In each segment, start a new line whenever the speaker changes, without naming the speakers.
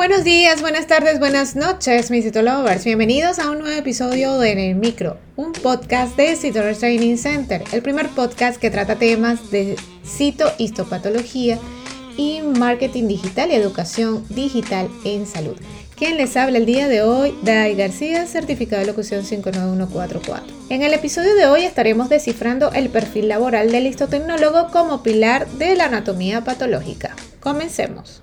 Buenos días, buenas tardes, buenas noches, mis citolovers. Bienvenidos a un nuevo episodio de En el Micro, un podcast de Citolovers Training Center, el primer podcast que trata temas de citohistopatología y marketing digital y educación digital en salud. Quien les habla el día de hoy, Dai García, certificado de locución 59144. En el episodio de hoy estaremos descifrando el perfil laboral del histotecnólogo como pilar de la anatomía patológica. Comencemos.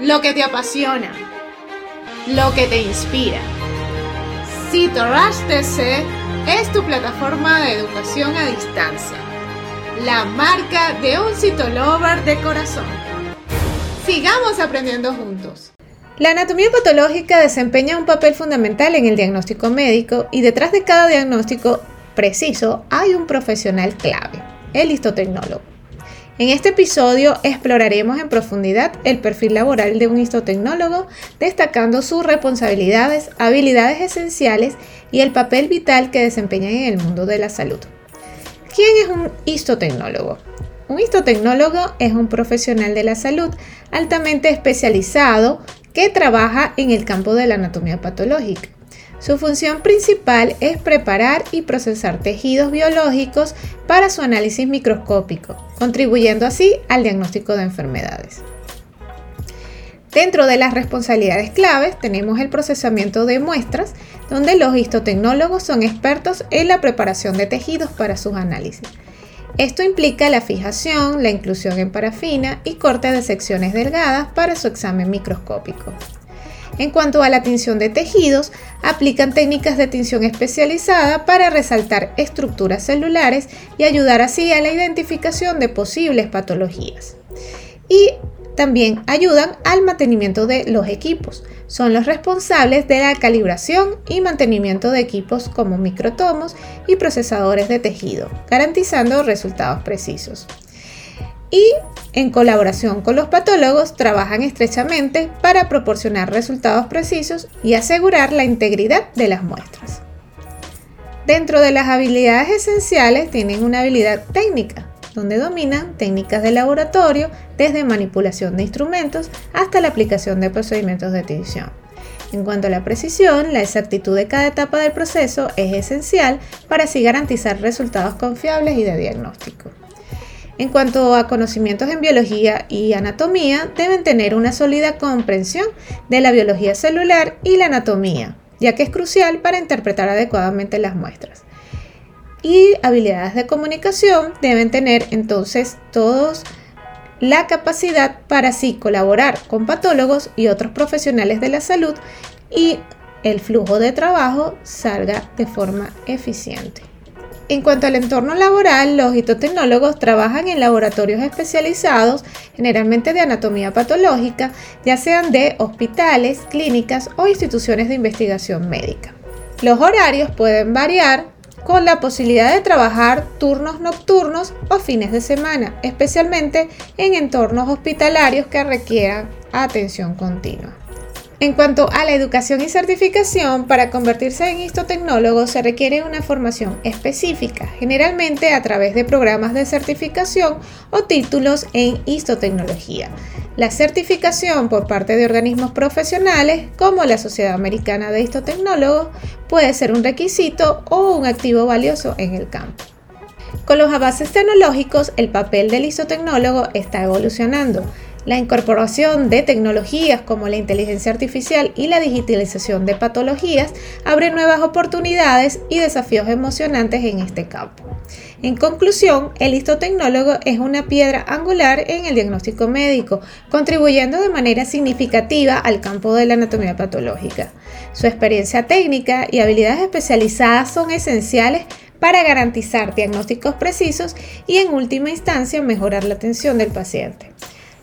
lo que te apasiona, lo que te inspira. CITORASH TC es tu plataforma de educación a distancia, la marca de un citolover de corazón. Sigamos aprendiendo juntos. La anatomía patológica desempeña un papel fundamental en el diagnóstico médico y detrás de cada diagnóstico preciso hay un profesional clave, el histotecnólogo. En este episodio exploraremos en profundidad el perfil laboral de un histotecnólogo, destacando sus responsabilidades, habilidades esenciales y el papel vital que desempeñan en el mundo de la salud. ¿Quién es un histotecnólogo? Un histotecnólogo es un profesional de la salud altamente especializado que trabaja en el campo de la anatomía patológica. Su función principal es preparar y procesar tejidos biológicos para su análisis microscópico, contribuyendo así al diagnóstico de enfermedades. Dentro de las responsabilidades claves tenemos el procesamiento de muestras, donde los histotecnólogos son expertos en la preparación de tejidos para sus análisis. Esto implica la fijación, la inclusión en parafina y corte de secciones delgadas para su examen microscópico. En cuanto a la tinción de tejidos, aplican técnicas de tinción especializada para resaltar estructuras celulares y ayudar así a la identificación de posibles patologías. Y también ayudan al mantenimiento de los equipos. Son los responsables de la calibración y mantenimiento de equipos como microtomos y procesadores de tejido, garantizando resultados precisos y en colaboración con los patólogos trabajan estrechamente para proporcionar resultados precisos y asegurar la integridad de las muestras. Dentro de las habilidades esenciales tienen una habilidad técnica, donde dominan técnicas de laboratorio desde manipulación de instrumentos hasta la aplicación de procedimientos de tinción. En cuanto a la precisión, la exactitud de cada etapa del proceso es esencial para así garantizar resultados confiables y de diagnóstico. En cuanto a conocimientos en biología y anatomía, deben tener una sólida comprensión de la biología celular y la anatomía, ya que es crucial para interpretar adecuadamente las muestras. Y habilidades de comunicación deben tener entonces todos la capacidad para así colaborar con patólogos y otros profesionales de la salud y el flujo de trabajo salga de forma eficiente. En cuanto al entorno laboral, los histotecnólogos trabajan en laboratorios especializados, generalmente de anatomía patológica, ya sean de hospitales, clínicas o instituciones de investigación médica. Los horarios pueden variar con la posibilidad de trabajar turnos nocturnos o fines de semana, especialmente en entornos hospitalarios que requieran atención continua. En cuanto a la educación y certificación, para convertirse en histotecnólogo se requiere una formación específica, generalmente a través de programas de certificación o títulos en histotecnología. La certificación por parte de organismos profesionales como la Sociedad Americana de Histotecnólogos puede ser un requisito o un activo valioso en el campo. Con los avances tecnológicos, el papel del histotecnólogo está evolucionando. La incorporación de tecnologías como la inteligencia artificial y la digitalización de patologías abre nuevas oportunidades y desafíos emocionantes en este campo. En conclusión, el histotecnólogo es una piedra angular en el diagnóstico médico, contribuyendo de manera significativa al campo de la anatomía patológica. Su experiencia técnica y habilidades especializadas son esenciales para garantizar diagnósticos precisos y en última instancia mejorar la atención del paciente.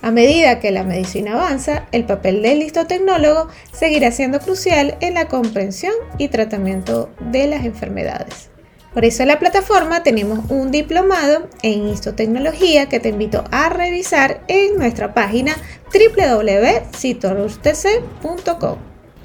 A medida que la medicina avanza, el papel del histotecnólogo seguirá siendo crucial en la comprensión y tratamiento de las enfermedades. Por eso en la plataforma tenemos un diplomado en histotecnología que te invito a revisar en nuestra página www.citorustc.com.